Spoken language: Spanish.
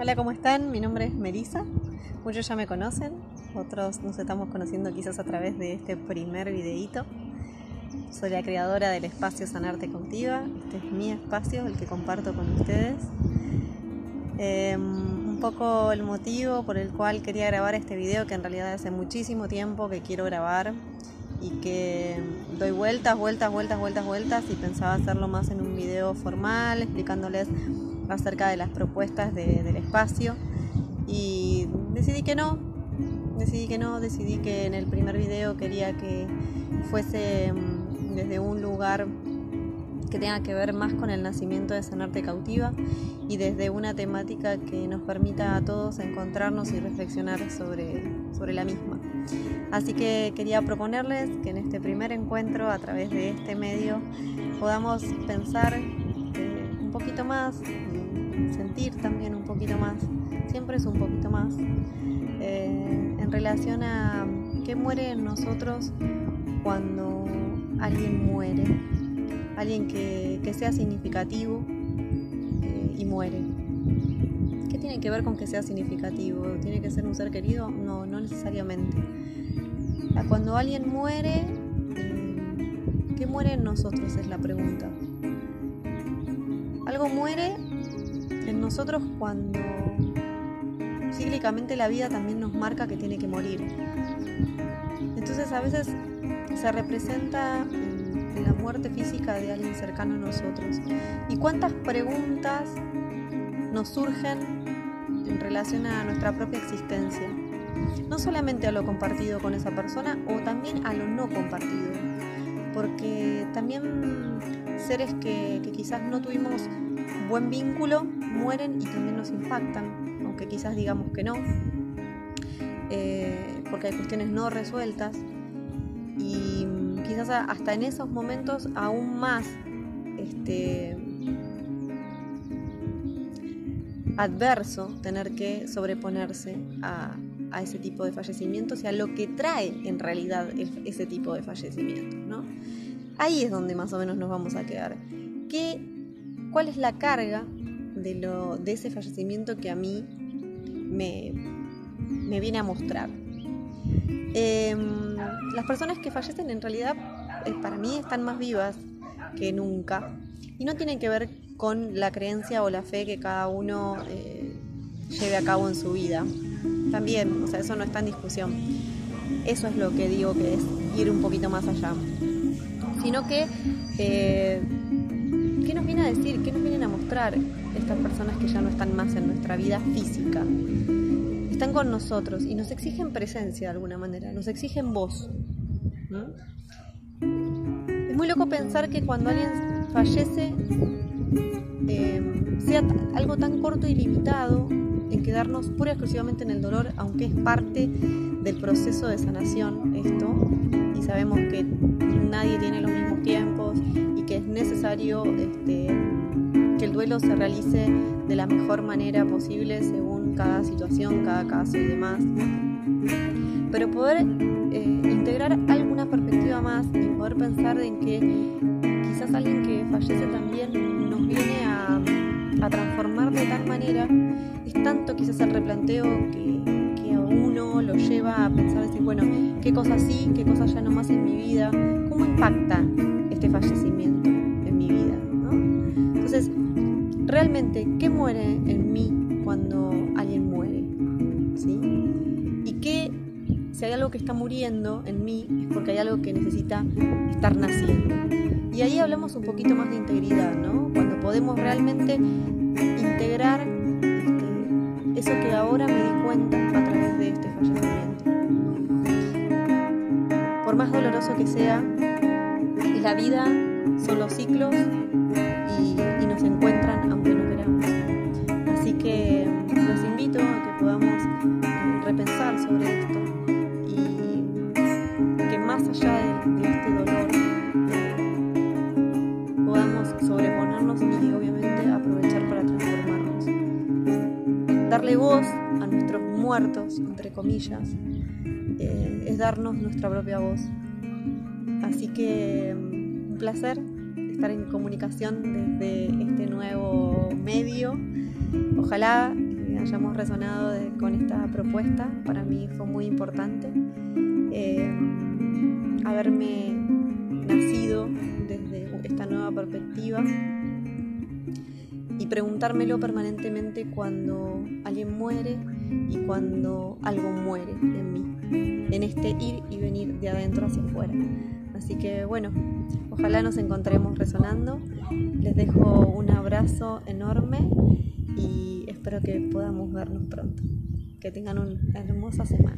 Hola, ¿cómo están? Mi nombre es Melissa. Muchos ya me conocen, otros nos estamos conociendo quizás a través de este primer videíto. Soy la creadora del espacio Sanarte Cautiva. Este es mi espacio, el que comparto con ustedes. Em, un poco el motivo por el cual quería grabar este video, que en realidad hace muchísimo tiempo que quiero grabar y que doy vueltas, vueltas, vueltas, vueltas, vueltas y pensaba hacerlo más en un video formal, explicándoles acerca de las propuestas del espacio y decidí que no, decidí que no, decidí que en el primer video quería que fuese mm, desde un lugar que tenga que ver más con el nacimiento de Sanarte Cautiva y desde una temática que nos permita a todos encontrarnos y reflexionar sobre, sobre la misma. Así que quería proponerles que en este primer encuentro, a través de este medio, podamos pensar poquito más, sentir también un poquito más, siempre es un poquito más, eh, en relación a qué muere en nosotros cuando alguien muere alguien que, sea significativo eh, y muere. ¿Qué tiene que ver con que sea significativo? ¿Tiene que ser un ser querido? No, no necesariamente. Cuando alguien muere, eh, ¿qué muere en nosotros? Es la pregunta. Algo muere en nosotros cuando cíclicamente la vida también nos marca que tiene que morir. Entonces a veces se representa la muerte física de alguien cercano a nosotros. ¿Y cuántas preguntas nos surgen en relación a nuestra propia existencia? No solamente a lo compartido con esa persona o también a lo no compartido. Porque también seres que, quizás no tuvimos buen vínculo mueren y también nos impactan, aunque quizás digamos que no, eh, porque hay cuestiones no resueltas. Y quizás hasta en esos momentos aún más este, adverso tener que sobreponerse a, ese tipo de fallecimientos y a lo que trae en realidad ese tipo de fallecimientos. ¿no? Ahí es donde más o menos nos vamos a quedar. ¿Qué, ¿Cuál es la carga de, lo, de ese fallecimiento que a mí me, me viene a mostrar? Em, las personas que fallecen en realidad eh, para mí están más vivas que nunca y no tienen que ver con la creencia o la fe que cada uno eh, lleve a cabo en su vida. También, o sea, eso no está en discusión. Eso es lo que digo que es ir un poquito más allá. Sino que, eh, ¿qué nos viene a decir? ¿Qué nos vienen a mostrar estas personas que ya no están más en nuestra vida física? están con nosotros y nos exigen presencia de alguna manera, nos exigen voz. Es muy loco pensar que cuando alguien fallece eh, sea algo tan corto y limitado en quedarnos pura y exclusivamente en el dolor, aunque es parte del proceso de sanación esto, y sabemos que nadie tiene los mismos tiempos y que es necesario este, que el duelo se realice de la mejor manera posible según cada situación, cada caso y demás. Pero poder eh, integrar alguna perspectiva más y poder pensar en que quizás alguien que fallece también nos viene a, transformar de tal manera, es tanto quizás el replanteo que, a uno lo lleva a pensar, decir, bueno, qué cosas sí, qué cosas ya no más en mi vida, cómo impacta este fallecimiento en mi vida. Entonces, realmente, ¿qué muere en mí cuando alguien muere? ¿Sí? Y qué, si hay algo que está muriendo en mí, es porque hay algo que necesita estar naciendo. Y ahí hablamos un poquito más de integridad, ¿no? Cuando podemos realmente integrar este, eso que ahora me di cuenta Por más doloroso que sea, la vida son los ciclos y, nos encuentran aunque no queramos. Así que los invito a que podamos eh, repensar sobre esto y que más allá de, este dolor eh, podamos sobreponernos y obviamente aprovechar para transformarnos. Darle voz a nuestros muertos, entre comillas, eh, es darnos nuestra propia voz. Así que mm, un placer estar en comunicación desde este nuevo medio. Ojalá hayamos resonado con esta propuesta. Para mí fue muy importante eh, haberme nacido desde esta nueva perspectiva y preguntármelo permanentemente cuando alguien muere y cuando algo muere en mí, en este ir y venir de adentro hacia afuera. Así que bueno, ojalá nos encontremos resonando. Les dejo un abrazo enorme y espero que podamos vernos pronto. Que tengan una hermosa semana.